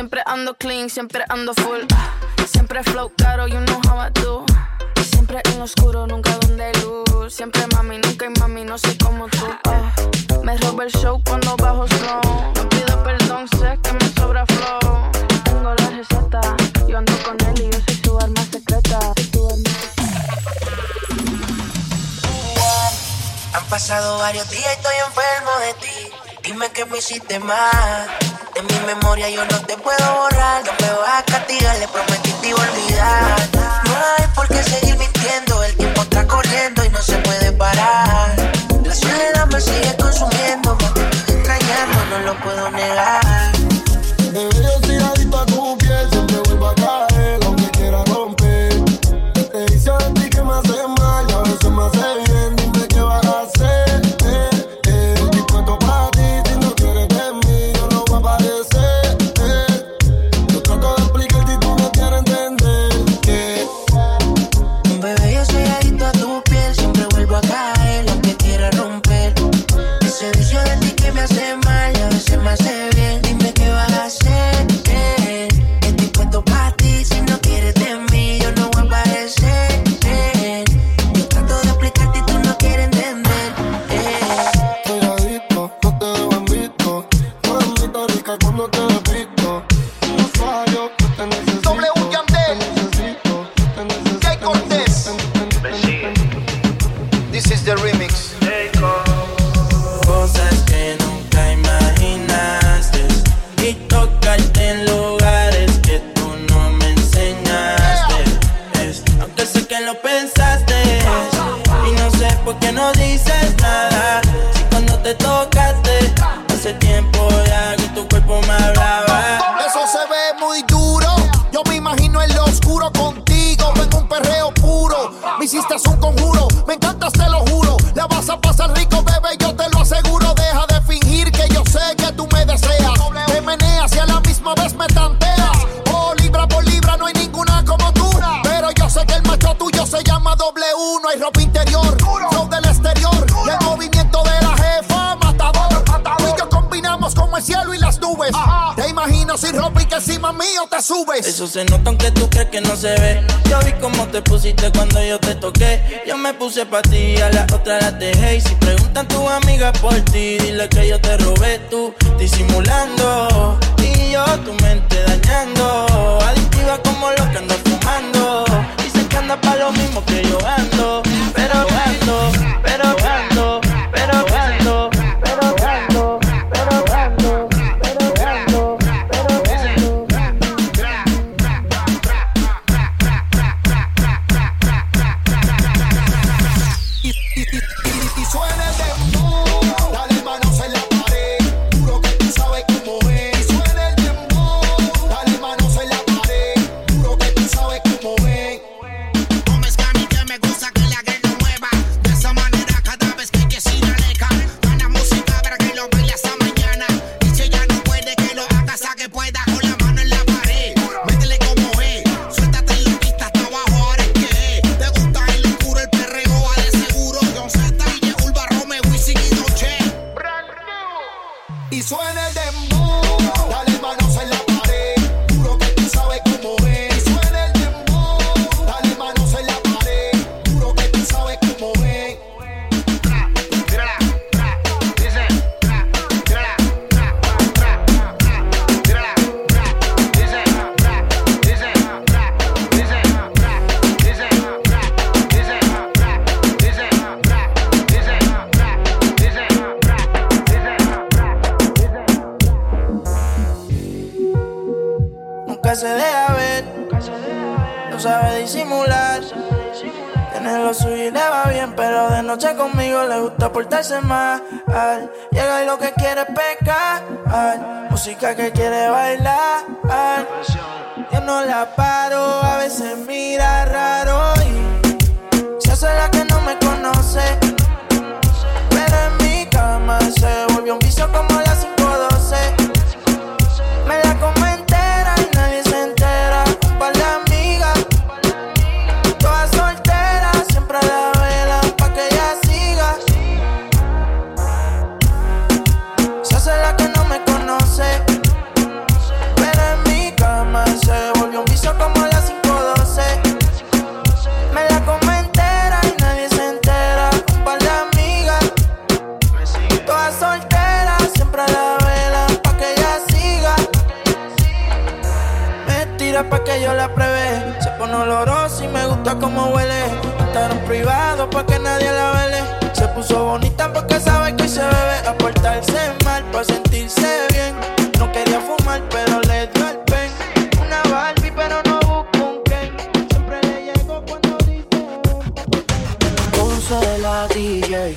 Siempre ando clean, siempre ando full. Siempre flow caro, you know how I do. Siempre en oscuro, nunca donde luz. Siempre mami, nunca hay mami, no soy como tú. ah. Me roba el show cuando bajo slow. No pido perdón, sé que me sobra flow. Tengo la receta, yo ando con él y yo soy su arma secreta. Su arma Han pasado varios días y estoy enfermo de ti. Dime que me hiciste mal. De mi memoria yo no te puedo borrar. No me vas a castigar, le prometí te olvidar. No hay por qué seguir mintiendo. El tiempo está corriendo y no se puede parar. La soledad me sigue consumiendo. Me estoy extrañando, no lo puedo negar. Me hiciste un conjuro. Me encantas, te lo Eso se nota aunque tú crees que no se ve. Yo vi cómo te pusiste cuando yo te toqué. Yo me puse pa' ti, a la otra la dejé. Y si preguntan tus amigas por ti, dile que yo te robé tú, disimulando. Y yo tu mente dañando. Adictiva como lo que ando fumando. Dicen que anda pa' lo mismo que yo ando, Le va bien, pero de noche conmigo le gusta portarse mal. Llega y lo que quiere es pecar. Música que quiere bailar. Yo no la paro, a veces mira raro y se hace la que no me conoce. Pero en mi cama se volvió un vicio como Tira pa' que yo la pruebe. Se pone olorosa y me gusta como huele. Estar en privado pa' que nadie la vele. Se puso bonita porque sabe que se bebe. A portarse mal pa' sentirse bien. No quería fumar, pero le dio el pen. Una Barbie, pero no busco un Ken. Siempre le llego cuando dice. Ponce la DJ,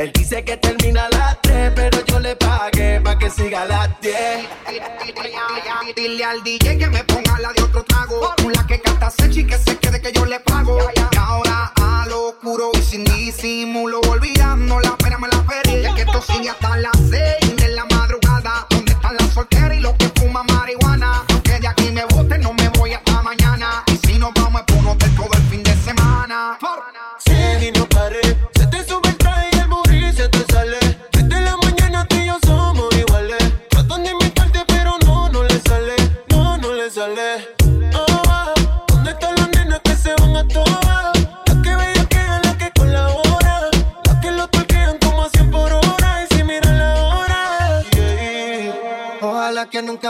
Él dice que termina a las 3, pero yo le pagué pa' que siga a las 10. Dile al DJ que me ponga la de otro trago. La que canta Sechi que se quede que yo le pago. Ahora a lo oscuro y sin disimulo, olvidando la pena me la feria. Que esto sigue hasta las 6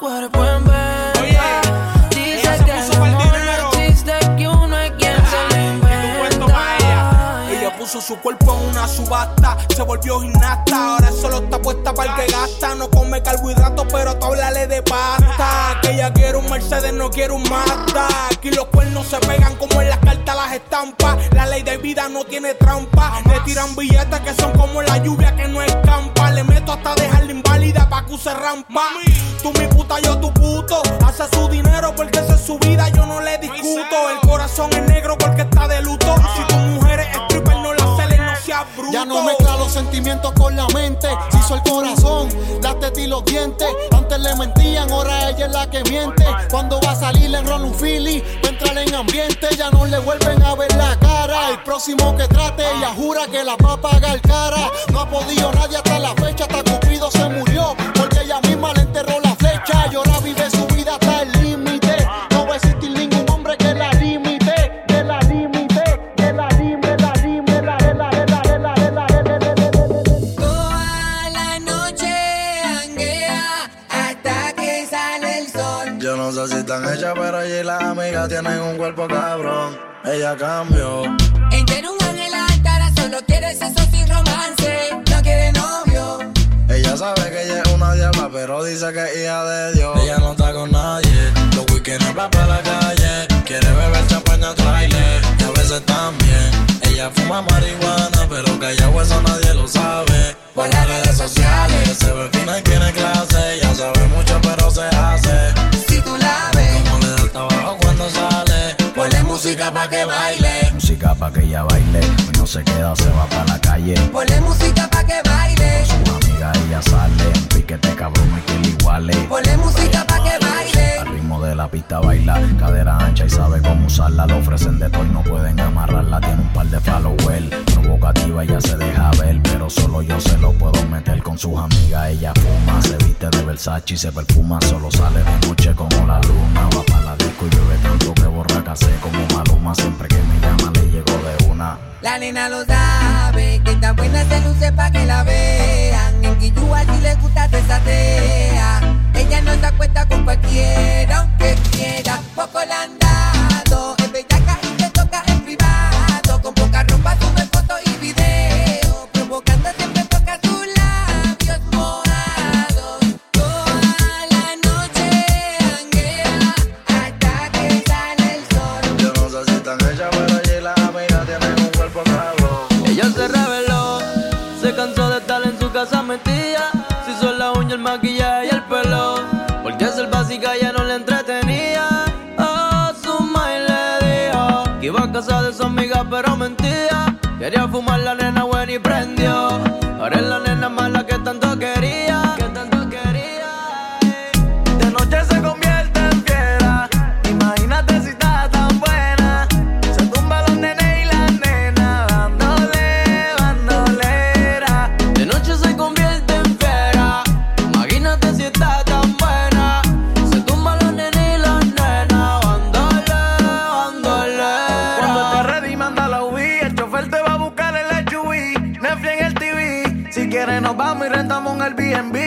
Cuerpo en venta. Dice ella se que puso el dinero. existe, que uno es quien se lo pa' ella. inventa. Ella puso su cuerpo en una subasta, se volvió gimnasta. Ahora solo está puesta para el que gasta. No come carbohidratos, pero tú háblale de pasta. Que ella quiere un Mercedes, no quiere un Mazda. Aquí los cuernos se pegan como en las cartas las estampas. La ley de vida no tiene trampa. Le tiran billetes que son como la lluvia que no escampa. Le meto hasta dejarla inválida pa' que use rampa. Tú mi puta, yo tu puto. Hace su dinero porque esa es su vida, yo no le discuto. El corazón es negro porque está de luto. Si tu mujer es stripper, no la celes, no seas bruto. Ya no mezcla los sentimientos con la mente. Se hizo el corazón, las tetas y los dientes. Antes le mentían, ahora ella es la que miente. Cuando va a salir le enrola un Philly, va a entrar en ambiente. Ya no le vuelven a ver la cara. El próximo que trate, ella jura que la va a pagar cara. No ha podido nadie hasta la fecha, hasta Cupido se murió. Porque ella misma le enterró la flecha. Y ahora vive su vida hasta el límite. No va a existir ningún hombre que la limite. Que la limite, que la limite, la limite, la la la la la la Toda la noche janguea hasta que sale el sol. Yo no sé si están hechas, pero ella y las amigas tienen un cuerpo cabrón. Ella cambió. Entera un ángel altar, solo quiere sexo sin romance. No quiere novio. Ella sabe que ella es una diabla, pero dice que es hija de Dios. Ella no está con nadie. Los weekends va para la calle. Quiere beber champaña trailer. Y a veces también. Ella fuma marihuana, pero que ella eso nadie lo sabe. Por las redes sociales se ve fina y tiene clase. pa' que ella baile. Hoy no se queda, se va pa' la calle. Ponle música pa' que baile. Con su amiga ella sale. Piquete cabrón, hay que le iguale. Ponle música pa' que baile. Al ritmo de la pista baila, cadera ancha y sabe cómo usarla. Lo ofrecen de todo y no pueden amarrarla. Tiene un par de followers, provocativa ya se deja ver. Pero solo yo se lo puedo meter con sus amigas. Ella fuma, se viste de Versace y se perfuma. Solo sale de noche como la luna. Va para la disco y bebe tanto que borraca se como maluma. Siempre que me llama le llego de una. La nena lo sabe, que tan buena se luce pa' que la vean. En Guillú allí le gusta desatea. Ella no se acuesta con cualquiera, aunque quiera. Poco la amiga, pero mentía. Quería fumar la nena buena y prendió. Ahora la nena Airbnb.